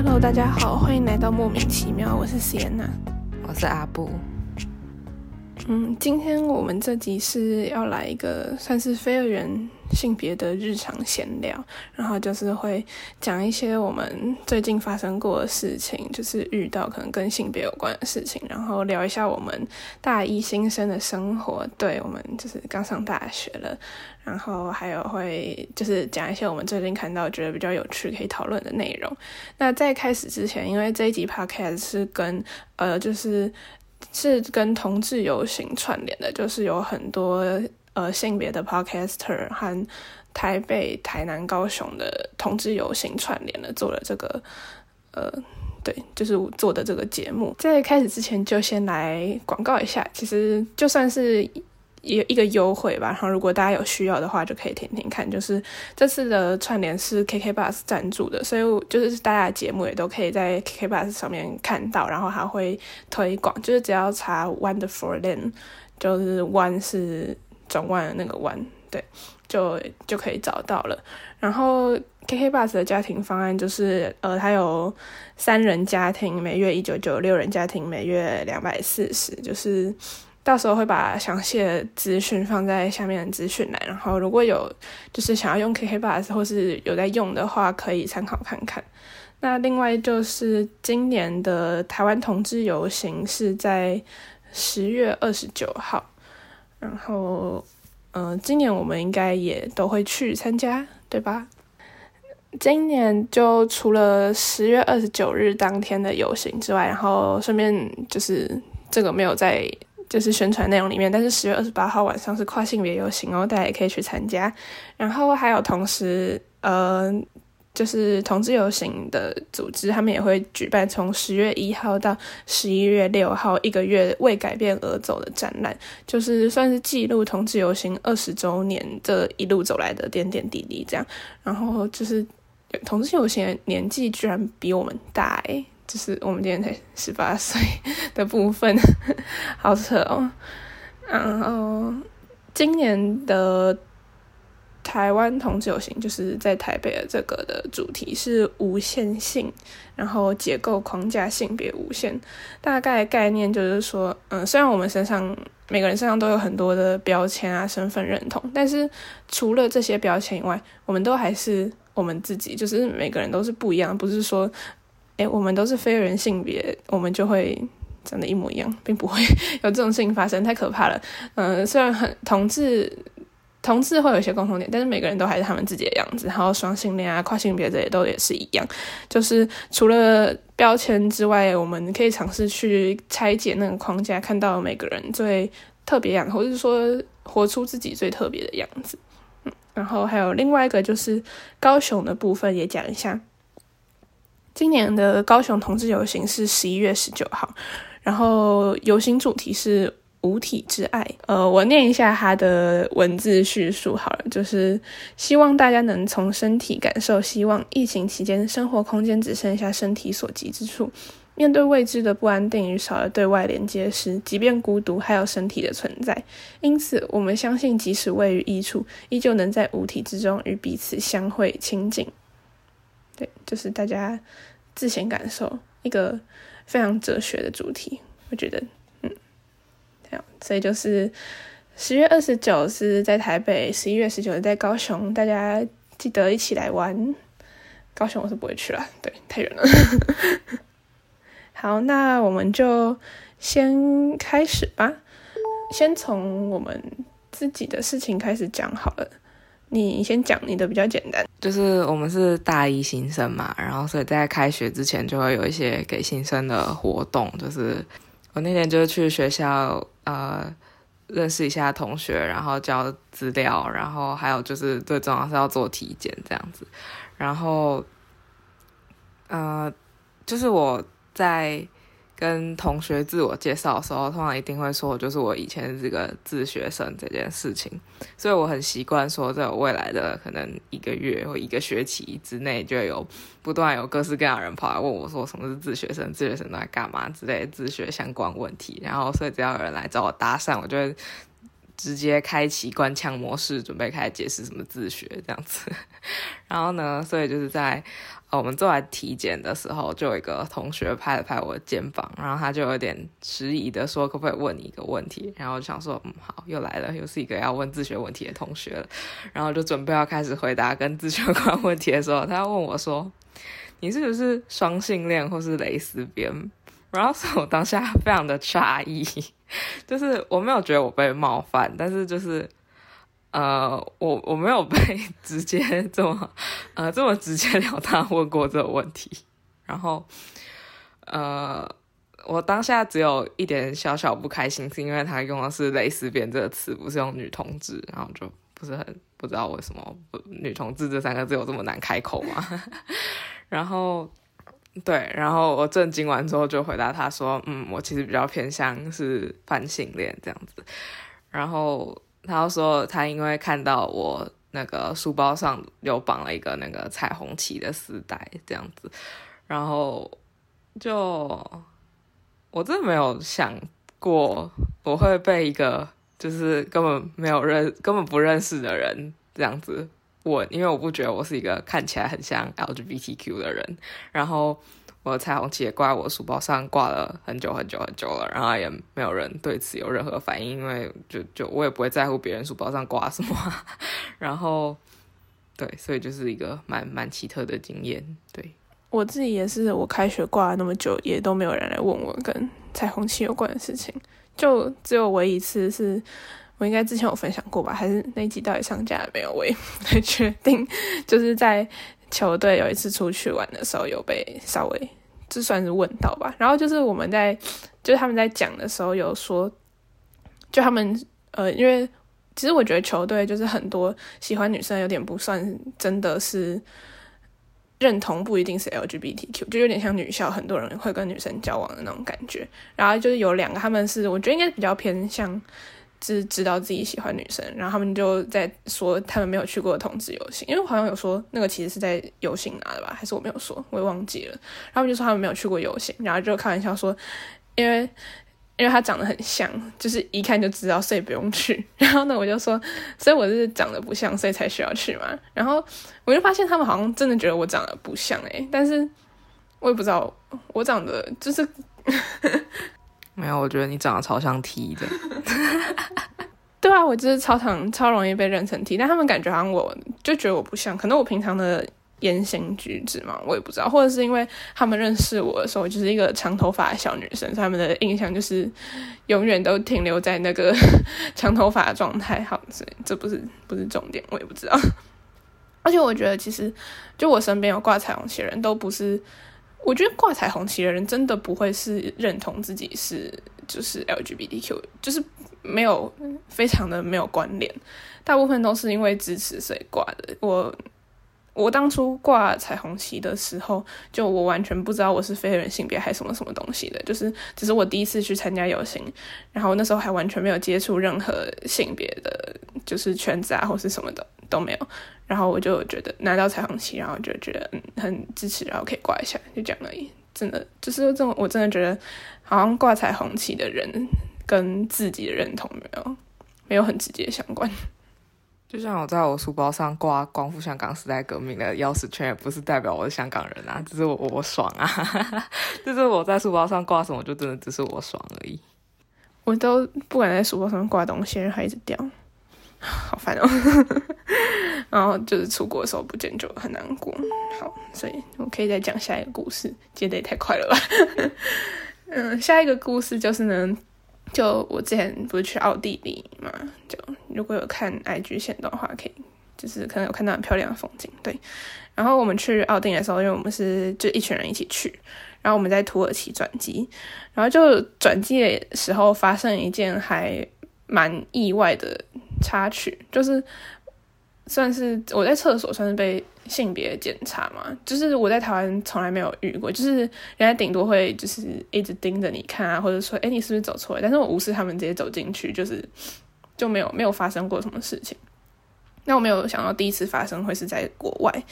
Hello，大家好，欢迎来到莫名其妙，我是 Sienna，我是阿布。嗯，今天我们这集是要来一个算是非二元性别的日常闲聊，然后就是会讲一些我们最近发生过的事情，就是遇到可能跟性别有关的事情，然后聊一下我们大一新生的生活。对我们就是刚上大学了，然后还有会就是讲一些我们最近看到觉得比较有趣可以讨论的内容。那在开始之前，因为这一集 podcast 是跟呃就是。是跟同志游行串联的，就是有很多呃性别的 podcaster 和台北、台南、高雄的同志游行串联的，做了这个呃对，就是做的这个节目。在开始之前，就先来广告一下，其实就算是。一一个优惠吧，然后如果大家有需要的话，就可以听听看。就是这次的串联是 KK Bus 赞助的，所以就是大家的节目也都可以在 KK Bus 上面看到，然后还会推广。就是只要查 Wonderful Land，就是 One 是转弯的那个 One，对，就就可以找到了。然后 KK Bus 的家庭方案就是，呃，它有三人家庭每月一九九，六人家庭每月两百四十，就是。到时候会把详细的资讯放在下面的资讯栏，然后如果有就是想要用 KK Bus 或是有在用的话，可以参考看看。那另外就是今年的台湾同志游行是在十月二十九号，然后嗯，今年我们应该也都会去参加，对吧？今年就除了十月二十九日当天的游行之外，然后顺便就是这个没有在。就是宣传内容里面，但是十月二十八号晚上是跨性别游行哦，大家也可以去参加。然后还有同时，呃，就是同志游行的组织，他们也会举办从十月一号到十一月六号一个月为改变而走的展览，就是算是记录同志游行二十周年这一路走来的点点滴滴这样。然后就是同志游行年纪居然比我们大诶。就是我们今天才十八岁的部分，好扯哦。然后今年的台湾同志游行，就是在台北的这个的主题是无限性，然后结构框架性别无限。大概概念就是说，嗯，虽然我们身上每个人身上都有很多的标签啊、身份认同，但是除了这些标签以外，我们都还是我们自己，就是每个人都是不一样，不是说。哎，我们都是非人性别，我们就会长得一模一样，并不会 有这种事情发生，太可怕了。嗯，虽然很同志，同志会有一些共同点，但是每个人都还是他们自己的样子。然后双性恋啊、跨性别这些都也是一样，就是除了标签之外，我们可以尝试去拆解那个框架，看到每个人最特别样，或者说活出自己最特别的样子。嗯，然后还有另外一个就是高雄的部分也讲一下。今年的高雄同志游行是十一月十九号，然后游行主题是五体之爱。呃，我念一下它的文字叙述好了，就是希望大家能从身体感受希望。疫情期间，生活空间只剩下身体所及之处，面对未知的不安定与少了对外连接时，即便孤独，还有身体的存在。因此，我们相信，即使位于异处，依旧能在五体之中与彼此相会亲近。对，就是大家自行感受一个非常哲学的主题，我觉得，嗯，这样，所以就是十月二十九是在台北，十一月十九在高雄，大家记得一起来玩。高雄我是不会去了，对，太远了。好，那我们就先开始吧，先从我们自己的事情开始讲好了。你先讲你的比较简单，就是我们是大一新生嘛，然后所以在开学之前就会有一些给新生的活动，就是我那天就是去学校呃认识一下同学，然后交资料，然后还有就是最重要是要做体检这样子，然后呃就是我在。跟同学自我介绍的时候，通常一定会说，就是我以前是个自学生这件事情，所以我很习惯说，在我未来的可能一个月或一个学期之内，就有不断有各式各样的人跑来问我说，什么是自学生？自学生都在干嘛之类自学相关问题。然后，所以只要有人来找我搭讪，我就会直接开启官腔模式，准备开始解释什么自学这样子。然后呢，所以就是在呃我们做完体检的时候，就有一个同学拍了拍我的肩膀，然后他就有点迟疑的说：“可不可以问你一个问题？”然后就想说：“嗯，好，又来了，又是一个要问自学问题的同学了。”然后就准备要开始回答跟自学有关问题的时候，他要问我说：“你是不是双性恋或是蕾丝边？”然后是我当下非常的诧异，就是我没有觉得我被冒犯，但是就是呃，我我没有被直接这么呃这么直截了当问过这个问题，然后呃，我当下只有一点小小不开心，是因为他用的是“蕾丝边”这个词，不是用“女同志”，然后就不是很不知道为什么“女同志”这三个字有这么难开口嘛，然后。对，然后我震惊完之后就回答他说：“嗯，我其实比较偏向是泛性恋这样子。”然后他说他因为看到我那个书包上有绑了一个那个彩虹旗的丝带这样子，然后就我真的没有想过我会被一个就是根本没有认、根本不认识的人这样子。我因为我不觉得我是一个看起来很像 LGBTQ 的人，然后我的彩虹旗也挂我书包上挂了很久很久很久了，然后也没有人对此有任何反应，因为就就我也不会在乎别人书包上挂什么，然后对，所以就是一个蛮蛮奇特的经验。对我自己也是，我开学挂了那么久，也都没有人来问我跟彩虹旗有关的事情，就只有唯一一次是。我应该之前有分享过吧？还是那集到底上架了没有？我也 不太确定。就是在球队有一次出去玩的时候，有被稍微这算是问到吧。然后就是我们在就是他们在讲的时候有说，就他们呃，因为其实我觉得球队就是很多喜欢女生有点不算真的是认同，不一定是 LGBTQ，就有点像女校，很多人会跟女生交往的那种感觉。然后就是有两个，他们是我觉得应该比较偏向。知知道自己喜欢女生，然后他们就在说他们没有去过同志游行，因为我好像有说那个其实是在游行拿的吧，还是我没有说，我也忘记了。然后就说他们没有去过游行，然后就开玩笑说，因为因为他长得很像，就是一看就知道，所以不用去。然后呢，我就说，所以我是长得不像，所以才需要去嘛。然后我就发现他们好像真的觉得我长得不像诶，但是我也不知道我长得就是。没有，我觉得你长得超像 T 的。对啊，我就是超常超容易被认成 T，但他们感觉好像我就觉得我不像，可能我平常的言行举止嘛，我也不知道，或者是因为他们认识我的时候就是一个长头发的小女生，他们的印象就是永远都停留在那个 长头发的状态。好，所以这不是不是重点，我也不知道。而且我觉得，其实就我身边有挂彩虹旗人都不是。我觉得挂彩虹旗的人真的不会是认同自己是就是 LGBTQ，就是没有非常的没有关联，大部分都是因为支持所以挂的。我我当初挂彩虹旗的时候，就我完全不知道我是非人性别还是什么什么东西的，就是只是我第一次去参加游行，然后那时候还完全没有接触任何性别的，就是圈子啊或是什么的都没有。然后我就觉得拿到彩虹旗，然后就觉得嗯很支持，然后可以挂一下，就这样而已。真的就是这种，我真的觉得好像挂彩虹旗的人跟自己的认同没有没有很直接相关。就像我在我书包上挂光复香港时代革命的钥匙圈，也不是代表我是香港人啊，只是我我爽啊，就是我在书包上挂什么，就真的只是我爽而已。我都不敢在书包上挂东西，还一直掉。好烦哦，然后就是出国的时候不见就很难过。好，所以我可以再讲下一个故事，接的也太快了吧。嗯，下一个故事就是呢，就我之前不是去奥地利嘛，就如果有看 IG 线的话，可以就是可能有看到很漂亮的风景。对，然后我们去奥地利的时候，因为我们是就一群人一起去，然后我们在土耳其转机，然后就转机的时候发生一件还蛮意外的。插曲就是算是我在厕所算是被性别检查嘛，就是我在台湾从来没有遇过，就是人家顶多会就是一直盯着你看啊，或者说哎你是不是走错了？但是我无视他们直接走进去，就是就没有没有发生过什么事情。那我没有想到第一次发生会是在国外，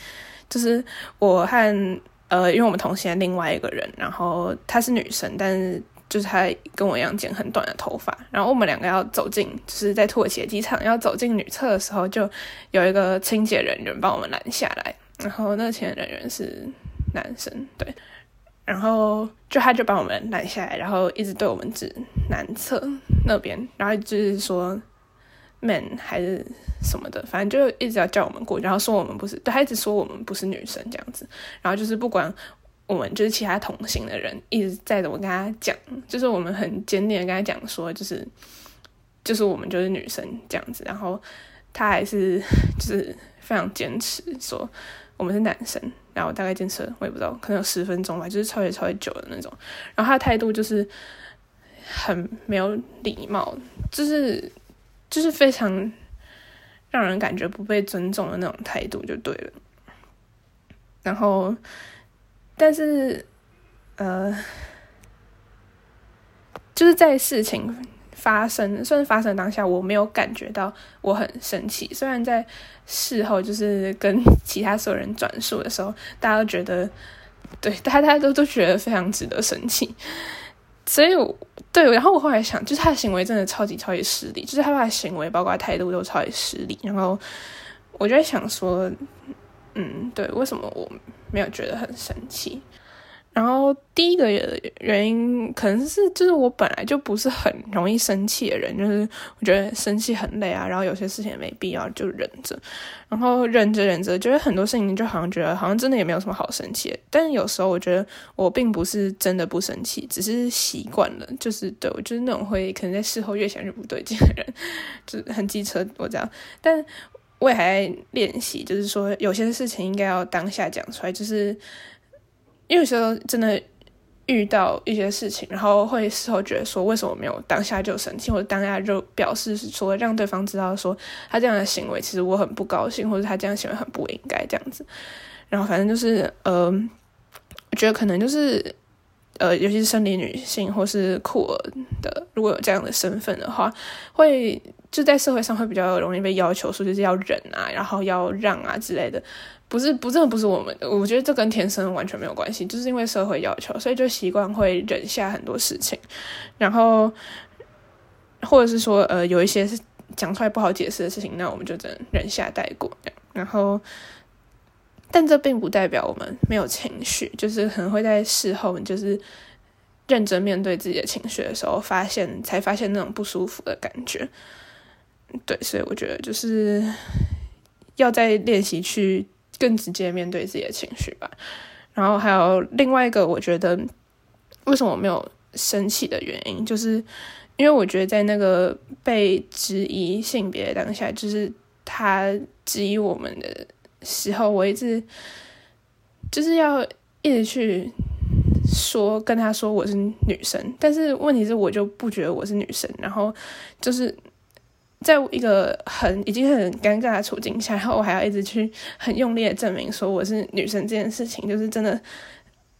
就是我和呃因为我们同行另外一个人，然后她是女生，但是就是他跟我一样剪很短的头发，然后我们两个要走进，就是在土耳其的机场要走进女厕的时候，就有一个清洁人员帮我们拦下来，然后那个清洁人员是男生，对，然后就他就把我们拦下来，然后一直对我们指男厕那边，然后就是说 man 还是什么的，反正就一直要叫我们过去，然后说我们不是，对他一直说我们不是女生这样子，然后就是不管。我们就是其他同行的人一直在怎么跟他讲，就是我们很坚定的跟他讲说，就是就是我们就是女生这样子，然后他还是 就是非常坚持说我们是男生，然后大概坚持我也不知道，可能有十分钟吧，就是超级超级久的那种，然后他的态度就是很没有礼貌，就是就是非常让人感觉不被尊重的那种态度就对了，然后。但是，呃，就是在事情发生，甚至发生当下，我没有感觉到我很生气。虽然在事后，就是跟其他所有人转述的时候，大家都觉得，对，大家都都觉得非常值得生气。所以，对，然后我后来想，就是他的行为真的超级超级失礼，就是他的行为包括态度都超级失礼。然后，我就在想说。嗯，对，为什么我没有觉得很生气？然后第一个原因可能是，就是我本来就不是很容易生气的人，就是我觉得生气很累啊，然后有些事情也没必要就忍着，然后忍着忍着，觉得很多事情就好像觉得好像真的也没有什么好生气。但是有时候我觉得我并不是真的不生气，只是习惯了，就是对我就是那种会可能在事后越想越不对劲的人，就很机车我这样，但。我也还在练习，就是说有些事情应该要当下讲出来，就是因为有时候真的遇到一些事情，然后会事后觉得说为什么没有当下就生气，或者当下就表示说让对方知道说他这样的行为其实我很不高兴，或者他这样行为很不应该这样子。然后反正就是呃，我觉得可能就是呃，尤其是生理女性或是酷儿的，如果有这样的身份的话，会。就在社会上会比较容易被要求说就是要忍啊，然后要让啊之类的，不是不，真的不是我们，我觉得这跟天生完全没有关系，就是因为社会要求，所以就习惯会忍下很多事情，然后或者是说呃有一些是讲出来不好解释的事情，那我们就只能忍下带过，然后但这并不代表我们没有情绪，就是可能会在事后就是认真面对自己的情绪的时候，发现才发现那种不舒服的感觉。对，所以我觉得就是要在练习去更直接面对自己的情绪吧。然后还有另外一个，我觉得为什么我没有生气的原因，就是因为我觉得在那个被质疑性别当下，就是他质疑我们的时候，我一直就是要一直去说跟他说我是女生，但是问题是我就不觉得我是女生，然后就是。在一个很已经很尴尬的处境下，然后我还要一直去很用力的证明说我是女生这件事情，就是真的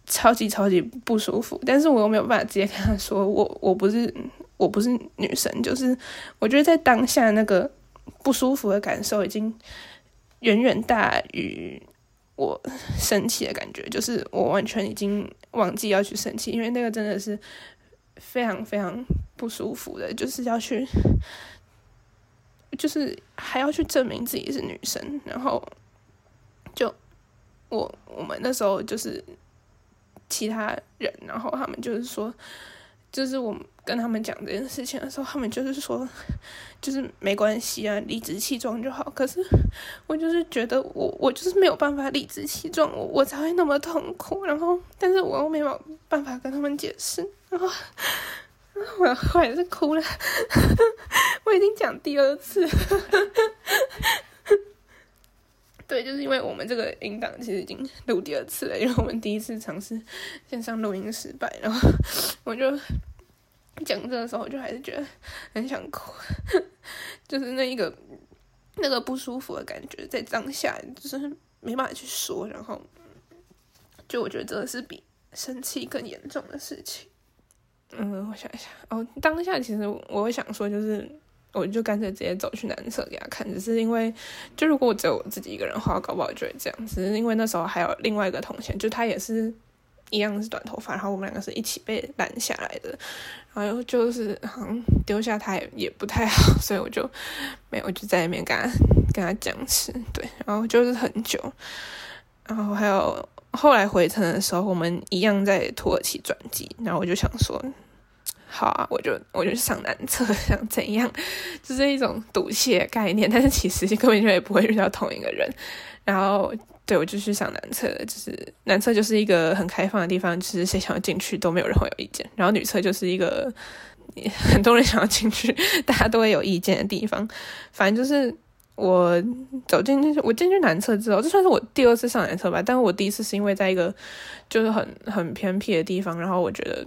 超级超级不舒服。但是我又没有办法直接跟他说我我不是我不是女生，就是我觉得在当下那个不舒服的感受已经远远大于我生气的感觉，就是我完全已经忘记要去生气，因为那个真的是非常非常不舒服的，就是要去。就是还要去证明自己是女生，然后就我我们那时候就是其他人，然后他们就是说，就是我跟他们讲这件事情的时候，他们就是说，就是没关系啊，理直气壮就好。可是我就是觉得我我就是没有办法理直气壮，我我才会那么痛苦。然后，但是我又没有办法跟他们解释，然后。我我还是哭了，我已经讲第二次，对，就是因为我们这个音档其实已经录第二次了，因为我们第一次尝试线上录音失败，然后 我就讲这个时候，我就还是觉得很想哭，就是那一个那个不舒服的感觉在当下，就是没办法去说，然后就我觉得这个是比生气更严重的事情。嗯，我想一下哦。当下其实我会想说，就是我就干脆直接走去男厕给他看。只是因为，就如果我只有我自己一个人的话，搞不好就会这样。只是因为那时候还有另外一个同学，就他也是一样是短头发，然后我们两个是一起被拦下来的，然后就是好像丢下他也也不太好，所以我就没有我就在那边跟他跟他讲吃，对，然后就是很久，然后还有后来回程的时候，我们一样在土耳其转机，然后我就想说。好啊，我就我就上男厕，想怎样，就是一种赌气的概念。但是其实根本就也不会遇到同一个人。然后，对我就去上男厕，就是男厕就是一个很开放的地方，就是谁想要进去都没有人会有意见。然后女厕就是一个 很多人想要进去，大家都会有意见的地方。反正就是我走进去，我进去男厕之后，这算是我第二次上男厕吧。但是我第一次是因为在一个就是很很偏僻的地方，然后我觉得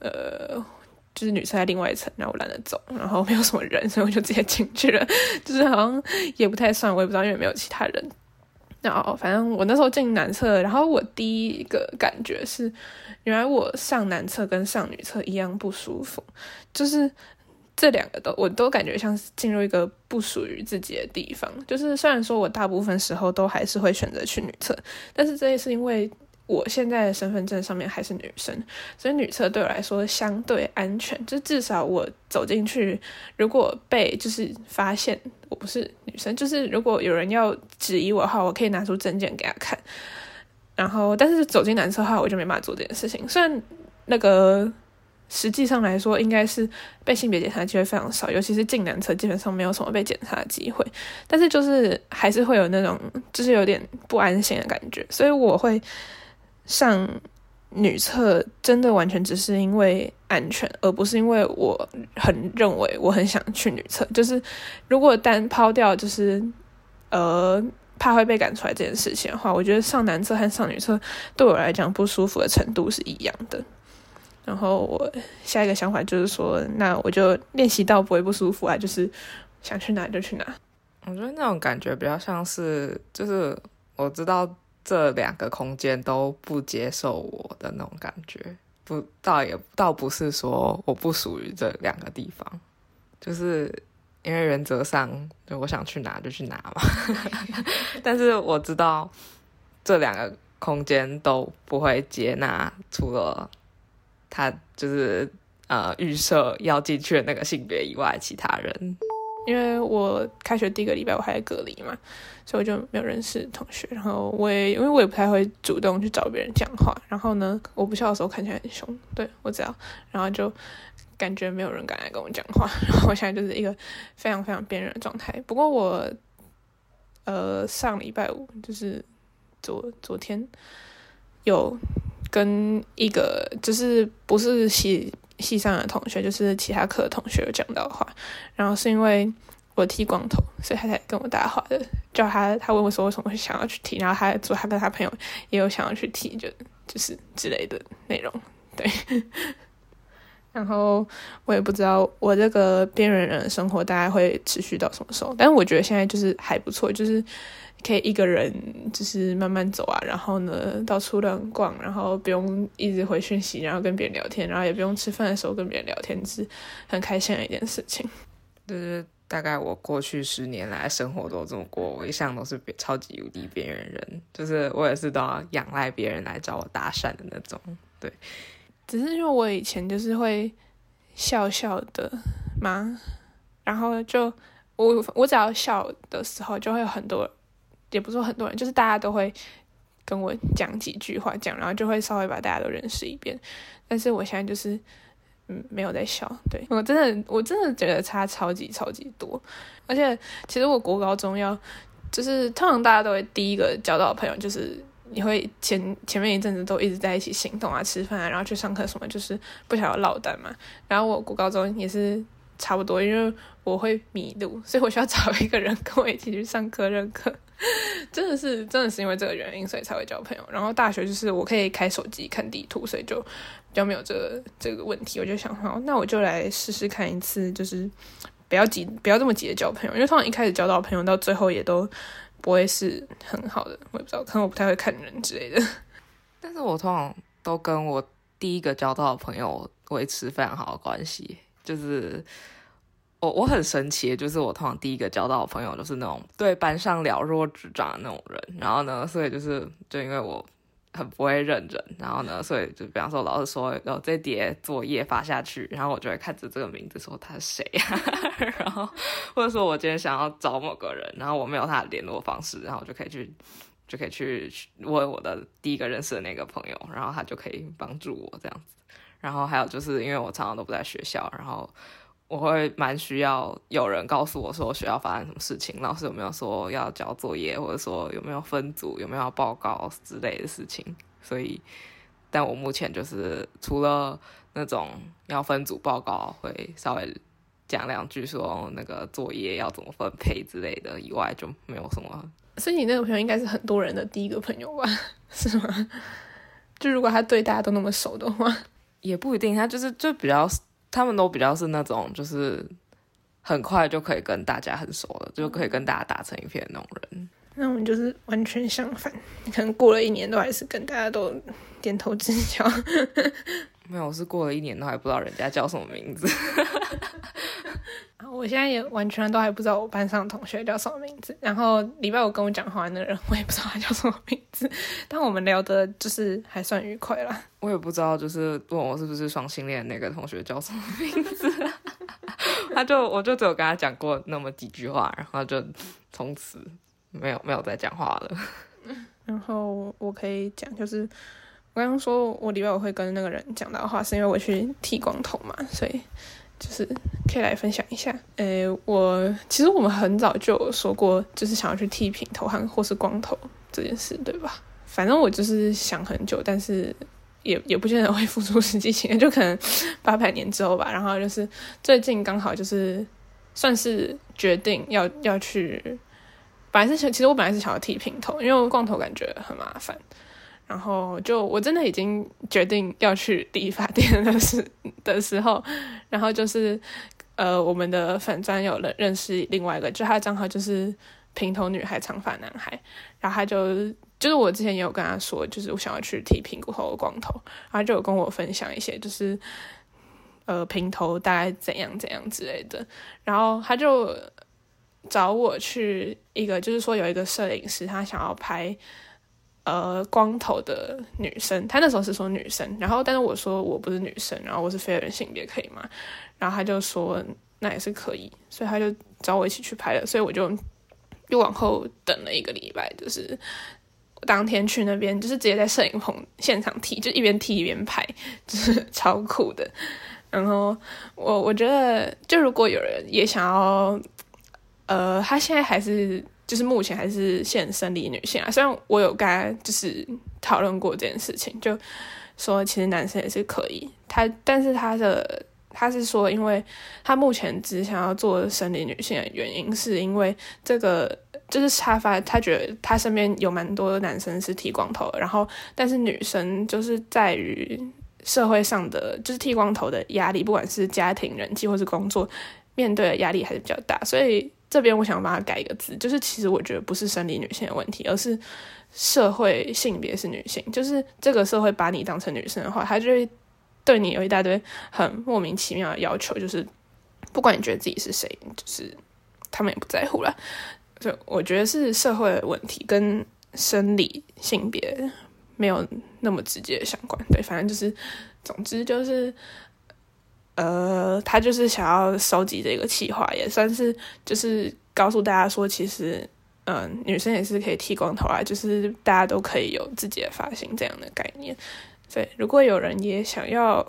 呃。就是女厕在另外一层，然后我懒得走，然后没有什么人，所以我就直接进去了。就是好像也不太算，我也不知道，因为没有其他人。然后反正我那时候进男厕，然后我第一个感觉是，原来我上男厕跟上女厕一样不舒服，就是这两个都我都感觉像是进入一个不属于自己的地方。就是虽然说我大部分时候都还是会选择去女厕，但是这也是因为。我现在的身份证上面还是女生，所以女厕对我来说相对安全。就至少我走进去，如果被就是发现我不是女生，就是如果有人要质疑我的话，我可以拿出证件给他看。然后，但是走进男厕的话，我就没办法做这件事情。虽然那个实际上来说，应该是被性别检查机会非常少，尤其是进男厕，基本上没有什么被检查的机会。但是就是还是会有那种就是有点不安心的感觉，所以我会。上女厕真的完全只是因为安全，而不是因为我很认为我很想去女厕。就是如果单抛掉就是呃怕会被赶出来这件事情的话，我觉得上男厕和上女厕对我来讲不舒服的程度是一样的。然后我下一个想法就是说，那我就练习到不会不舒服啊，就是想去哪就去哪。我觉得那种感觉比较像是，就是我知道。这两个空间都不接受我的那种感觉，不，倒也倒不是说我不属于这两个地方，就是因为原则上，就我想去哪就去哪嘛。但是我知道这两个空间都不会接纳，除了他就是呃预设要进去的那个性别以外，其他人。因为我开学第一个礼拜我还在隔离嘛，所以我就没有认识同学。然后我也因为我也不太会主动去找别人讲话。然后呢，我不笑的时候看起来很凶，对我知道。然后就感觉没有人敢来跟我讲话。然后我现在就是一个非常非常边缘的状态。不过我呃上礼拜五就是昨昨天有跟一个就是不是系。系上的同学就是其他课的同学有讲到话，然后是因为我剃光头，所以他才跟我搭话的。叫他，他问我说为什么会想要去剃，然后他说他跟他朋友也有想要去剃，就就是之类的内容。对，然后我也不知道我这个边缘人的生活大概会持续到什么时候，但是我觉得现在就是还不错，就是。可以一个人就是慢慢走啊，然后呢到处乱逛，然后不用一直回讯息，然后跟别人聊天，然后也不用吃饭的时候跟别人聊天，是很开心的一件事情。就是大概我过去十年来生活都这么过，我一向都是超级无敌边缘人，就是我也是都要仰赖别人来找我搭讪的那种。对，只是因为我以前就是会笑笑的嘛，然后就我我只要笑的时候，就会有很多。也不是说很多人，就是大家都会跟我讲几句话，讲，然后就会稍微把大家都认识一遍。但是我现在就是，没有在笑。对我真的，我真的觉得差超级超级多。而且其实我国高中要，就是通常大家都会第一个交到朋友，就是你会前前面一阵子都一直在一起行动啊、吃饭啊，然后去上课什么，就是不想要落单嘛。然后我国高中也是差不多，因为我会迷路，所以我需要找一个人跟我一起去上课认课。真的是，真的是因为这个原因，所以才会交朋友。然后大学就是我可以开手机看地图，所以就比较没有这个这个问题。我就想，好，那我就来试试看一次，就是不要急，不要这么急的交朋友，因为通常一开始交到朋友，到最后也都不会是很好的。我也不知道，可能我不太会看人之类的。但是我通常都跟我第一个交到的朋友维持非常好的关系，就是。我我很神奇，就是我通常第一个交到的朋友都是那种对班上了若指掌的那种人。然后呢，所以就是就因为我很不会认人，然后呢，所以就比方说老师说有这叠作业发下去，然后我就会看着这个名字说他是谁啊，然后或者说我今天想要找某个人，然后我没有他的联络方式，然后我就可以去就可以去问我的第一个认识的那个朋友，然后他就可以帮助我这样子。然后还有就是因为我常常都不在学校，然后。我会蛮需要有人告诉我说学校发生什么事情，老师有没有说要交作业，或者说有没有分组，有没有报告之类的事情。所以，但我目前就是除了那种要分组报告会稍微讲两句，说那个作业要怎么分配之类的以外，就没有什么。所以你那个朋友应该是很多人的第一个朋友吧？是吗？就如果他对大家都那么熟的话，也不一定。他就是就比较。他们都比较是那种，就是很快就可以跟大家很熟了，就可以跟大家打成一片那种人。那我们就是完全相反，可能过了一年都还是跟大家都点头之交。没有，我是过了一年都还不知道人家叫什么名字。我现在也完全都还不知道我班上同学叫什么名字。然后礼拜五跟我讲话的人，我也不知道他叫什么名字。但我们聊的就是还算愉快啦。我也不知道，就是问我是不是双性恋那个同学叫什么名字。他就我就只有跟他讲过那么几句话，然后就从此没有没有再讲话了。然后我可以讲，就是我刚刚说我礼拜五会跟那个人讲到话，是因为我去剃光头嘛，所以。就是可以来分享一下，诶，我其实我们很早就说过，就是想要去剃平头和或是光头这件事，对吧？反正我就是想很久，但是也也不见得会付出实际行动，就可能八百年之后吧。然后就是最近刚好就是算是决定要要去，本来是想，其实我本来是想要剃平头，因为光头感觉很麻烦。然后就我真的已经决定要去理发店的时 的时候，然后就是呃，我们的粉钻有了认识另外一个，就他的账号就是平头女孩长发男孩，然后他就就是我之前也有跟他说，就是我想要去剃平头光头，然后就有跟我分享一些就是呃平头大概怎样怎样之类的，然后他就找我去一个，就是说有一个摄影师，他想要拍。呃，光头的女生，她那时候是说女生，然后但是我说我不是女生，然后我是非人性别，可以吗？然后他就说那也是可以，所以他就找我一起去拍了，所以我就又往后等了一个礼拜，就是当天去那边，就是直接在摄影棚现场剃，就一边剃一边拍，就是超酷的。然后我我觉得，就如果有人也想要，呃，他现在还是。就是目前还是现生理女性啊，虽然我有跟他就是讨论过这件事情，就说其实男生也是可以，他但是他的他是说，因为他目前只想要做生理女性的原因，是因为这个就是他发他觉得他身边有蛮多男生是剃光头，然后但是女生就是在于社会上的就是剃光头的压力，不管是家庭人际或是工作面对的压力还是比较大，所以。这边我想把它改一个字，就是其实我觉得不是生理女性的问题，而是社会性别是女性。就是这个社会把你当成女生的话，他就会对你有一大堆很莫名其妙的要求，就是不管你觉得自己是谁，就是他们也不在乎了。就我觉得是社会的问题，跟生理性别没有那么直接的相关。对，反正就是，总之就是。呃，他就是想要收集这个企划，也算是就是告诉大家说，其实，嗯，女生也是可以剃光头啊，就是大家都可以有自己的发型这样的概念。对，如果有人也想要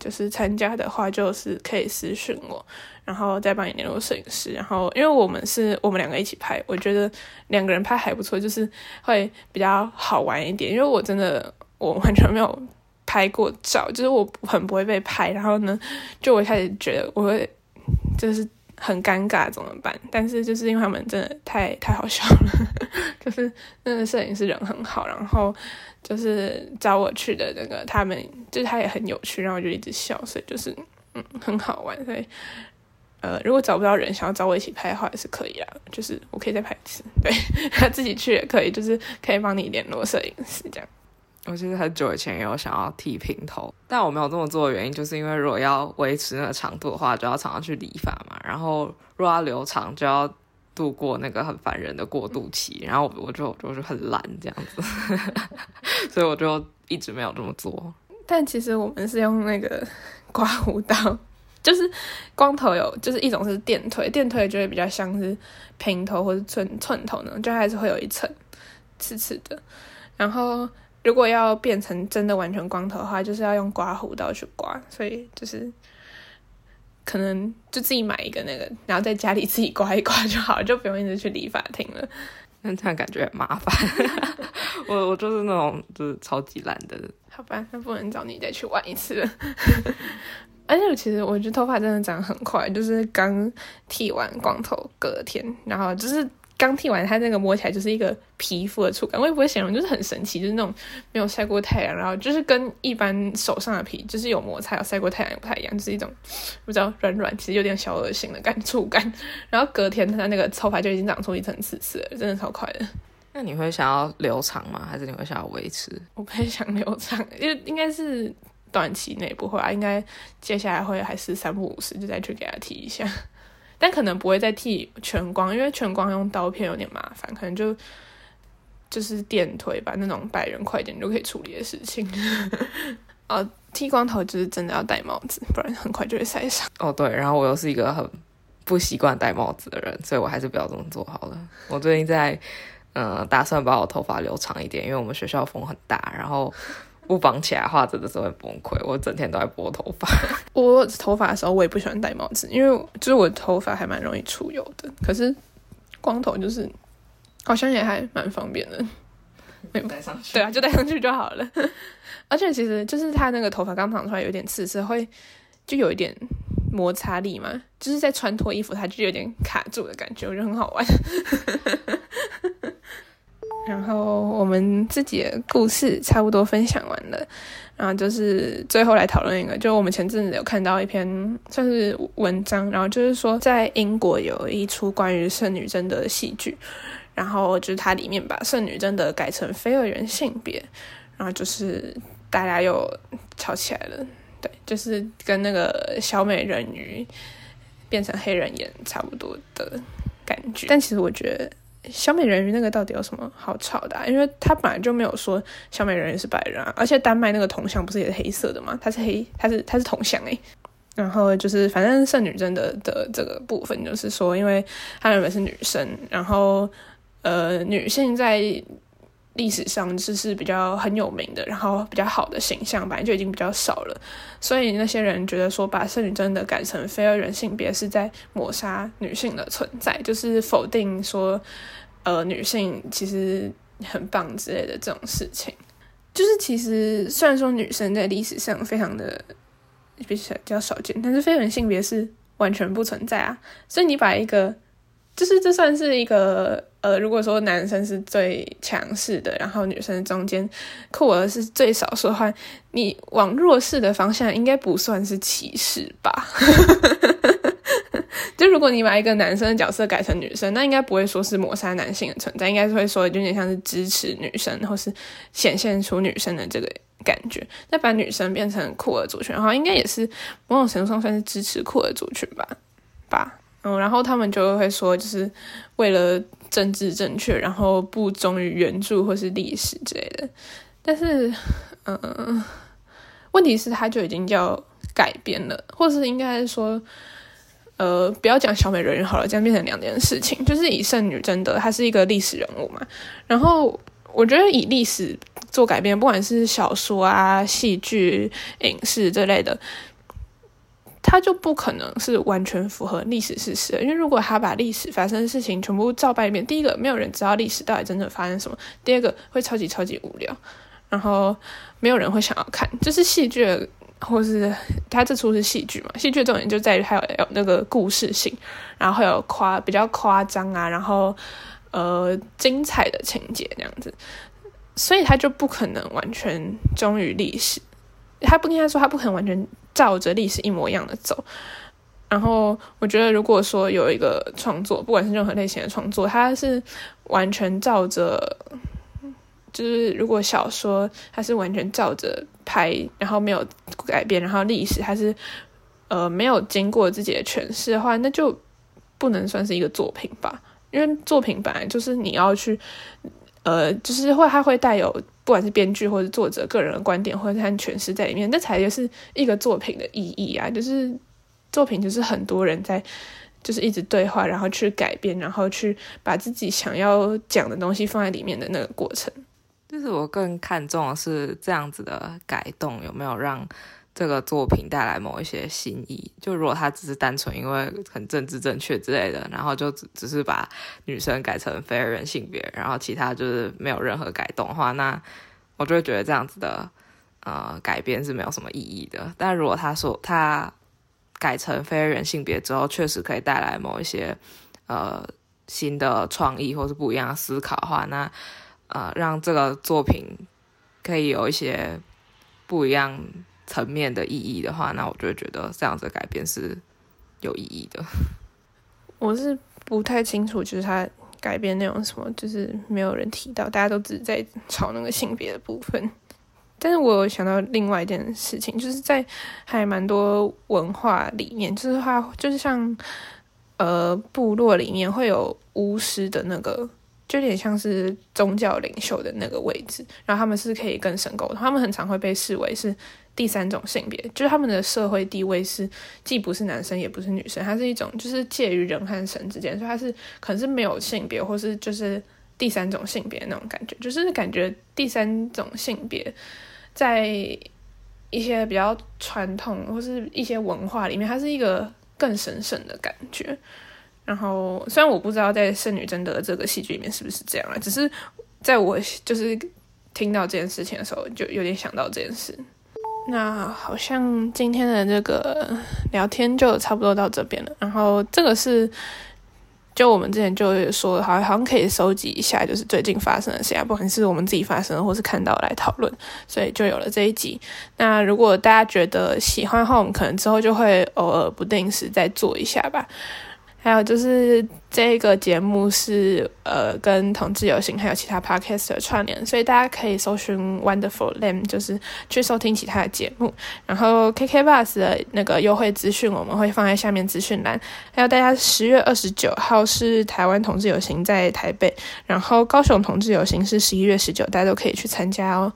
就是参加的话，就是可以私信我，然后再帮你联络摄影师。然后，因为我们是我们两个一起拍，我觉得两个人拍还不错，就是会比较好玩一点。因为我真的我完全没有。拍过照，就是我很不会被拍，然后呢，就我开始觉得我会就是很尴尬，怎么办？但是就是因为他们真的太太好笑了，就是那个摄影师人很好，然后就是找我去的那个他们，就是他也很有趣，然后我就一直笑，所以就是嗯很好玩。所以呃，如果找不到人想要找我一起拍的话，也是可以啊，就是我可以再拍一次，对 他自己去也可以，就是可以帮你联络摄影师这样。我其实很久以前有想要剃平头，但我没有这么做的原因，就是因为如果要维持那个长度的话，就要常常去理发嘛。然后如果要留长，就要度过那个很烦人的过渡期。然后我就就是很懒这样子，所以我就一直没有这么做。但其实我们是用那个刮胡刀，就是光头有，就是一种是电推，电推就会比较像是平头或者寸寸头呢，就还是会有一层刺刺的。然后如果要变成真的完全光头的话，就是要用刮胡刀去刮，所以就是可能就自己买一个那个，然后在家里自己刮一刮就好，就不用一直去理发厅了。那这样感觉很麻烦。我我就是那种就是超级懒的。好吧，那不能找你再去玩一次了。而且其实我觉得头发真的长很快，就是刚剃完光头隔天，然后就是。刚剃完，它那个摸起来就是一个皮肤的触感，我也不会形容，就是很神奇，就是那种没有晒过太阳，然后就是跟一般手上的皮就是有摩擦、有晒过太阳也不太一样，就是一种不知道软软，其实有点小恶心的感触感。然后隔天它那个头发就已经长出一层刺刺了，真的超快的。那你会想要留长吗？还是你会想要维持？我不会想留长，因 为应该是短期内不会啊，应该接下来会还是三不五时就再去给它剃一下。但可能不会再剃全光，因为全光用刀片有点麻烦，可能就就是电推吧，那种百元快点就可以处理的事情。哦，剃光头就是真的要戴帽子，不然很快就会晒伤。哦，对，然后我又是一个很不习惯戴帽子的人，所以我还是不要这么做好了。我最近在嗯打算把我头发留长一点，因为我们学校风很大，然后。不绑起来的话，真的是会崩溃。我整天都在拨头发。拨头发的时候，我也不喜欢戴帽子，因为就是我头发还蛮容易出油的。可是光头就是好像也还蛮方便的，没戴上去。对啊，就戴上去就好了。而且其实就是他那个头发刚长出来有点刺刺，会就有一点摩擦力嘛，就是在穿脱衣服，它就有点卡住的感觉，我觉得很好玩。然后我们自己的故事差不多分享完了，然后就是最后来讨论一个，就我们前阵子有看到一篇算是文章，然后就是说在英国有一出关于圣女贞德的戏剧，然后就是它里面把圣女贞德改成非二元性别，然后就是大家又吵起来了，对，就是跟那个小美人鱼变成黑人演差不多的感觉，但其实我觉得。小美人鱼那个到底有什么好吵的？因为他本来就没有说小美人鱼是白人啊，而且丹麦那个铜像不是也是黑色的吗？它是黑，它是它是铜像诶。然后就是反正圣女贞的的这个部分，就是说，因为她原本是女生，然后呃，女性在历史上就是比较很有名的，然后比较好的形象，本来就已经比较少了，所以那些人觉得说把圣女贞的改成非二元性别是在抹杀女性的存在，就是否定说。呃，女性其实很棒之类的这种事情，就是其实虽然说女生在历史上非常的比较少见，但是非人性别是完全不存在啊。所以你把一个，就是这算是一个呃，如果说男生是最强势的，然后女生中间酷儿是最少数的话，你往弱势的方向应该不算是歧视吧？就如果你把一个男生的角色改成女生，那应该不会说是抹杀男性的存在，应该是会说有点像是支持女生，或是显现出女生的这个感觉。那把女生变成酷儿族群的话，应该也是某种程度上算是支持酷儿族群吧？吧？嗯，然后他们就会说，就是为了政治正确，然后不忠于原著或是历史之类的。但是，嗯，问题是他就已经要改编了，或是应该说。呃，不要讲小美人鱼好了，这样变成两件事情。就是以圣女贞德，她是一个历史人物嘛。然后我觉得以历史做改编，不管是小说啊、戏剧、影视这类的，它就不可能是完全符合历史事实。因为如果他把历史发生的事情全部照搬一遍，第一个没有人知道历史到底真正发生什么；第二个会超级超级无聊，然后没有人会想要看。就是戏剧。或是他这出是戏剧嘛？戏剧重点就在于还有有那个故事性，然后会有夸比较夸张啊，然后呃精彩的情节这样子，所以他就不可能完全忠于历史，他不应该说他不可能完全照着历史一模一样的走。然后我觉得，如果说有一个创作，不管是任何类型的创作，它是完全照着。就是如果小说它是完全照着拍，然后没有改变，然后历史它是呃没有经过自己的诠释的话，那就不能算是一个作品吧。因为作品本来就是你要去呃，就是会它会带有不管是编剧或者作者个人的观点或者是他诠释在里面，那才就是一个作品的意义啊！就是作品就是很多人在就是一直对话，然后去改编，然后去把自己想要讲的东西放在里面的那个过程。就是我更看重的是这样子的改动有没有让。这个作品带来某一些新意，就如果他只是单纯因为很政治正确之类的，然后就只只是把女生改成非二元性别，然后其他就是没有任何改动的话，那我就会觉得这样子的呃改编是没有什么意义的。但如果他说他改成非二元性别之后，确实可以带来某一些呃新的创意或是不一样的思考的话，那呃让这个作品可以有一些不一样。层面的意义的话，那我就会觉得这样子的改变是有意义的。我是不太清楚，就是他改变内容什么，就是没有人提到，大家都只在吵那个性别的部分。但是我有想到另外一件事情，就是在还蛮多文化里面，就是话就是像呃部落里面会有巫师的那个。就有点像是宗教领袖的那个位置，然后他们是可以跟神沟通，他们很常会被视为是第三种性别，就是他们的社会地位是既不是男生也不是女生，它是一种就是介于人和神之间，所以它是可能是没有性别或是就是第三种性别那种感觉，就是感觉第三种性别在一些比较传统或是一些文化里面，它是一个更神圣的感觉。然后，虽然我不知道在《圣女贞德》这个戏剧里面是不是这样了，只是在我就是听到这件事情的时候，就有点想到这件事。那好像今天的这个聊天就差不多到这边了。然后这个是，就我们之前就说，好像好像可以收集一下，就是最近发生的事情，不管是我们自己发生的，或是看到来讨论，所以就有了这一集。那如果大家觉得喜欢的话，我们可能之后就会偶尔不定时再做一下吧。还有就是这个节目是呃跟同志游行还有其他 podcast 的串联，所以大家可以搜寻 Wonderful Lamb，就是去收听其他的节目。然后 KK Bus 的那个优惠资讯我们会放在下面资讯栏。还有大家十月二十九号是台湾同志游行在台北，然后高雄同志游行是十一月十九，大家都可以去参加哦。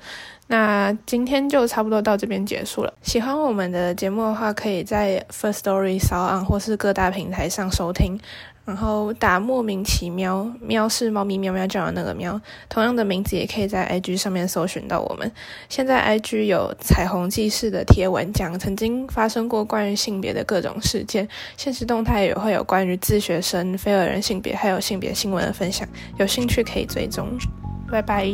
那今天就差不多到这边结束了。喜欢我们的节目的话，可以在 First Story、s o n 或是各大平台上收听。然后打莫名其妙，喵是猫咪喵喵叫的那个喵。同样的名字也可以在 IG 上面搜寻到我们。现在 IG 有彩虹记事的贴文，讲曾经发生过关于性别的各种事件。现实动态也会有关于自学生、非二人性别还有性别新闻的分享。有兴趣可以追踪。拜拜。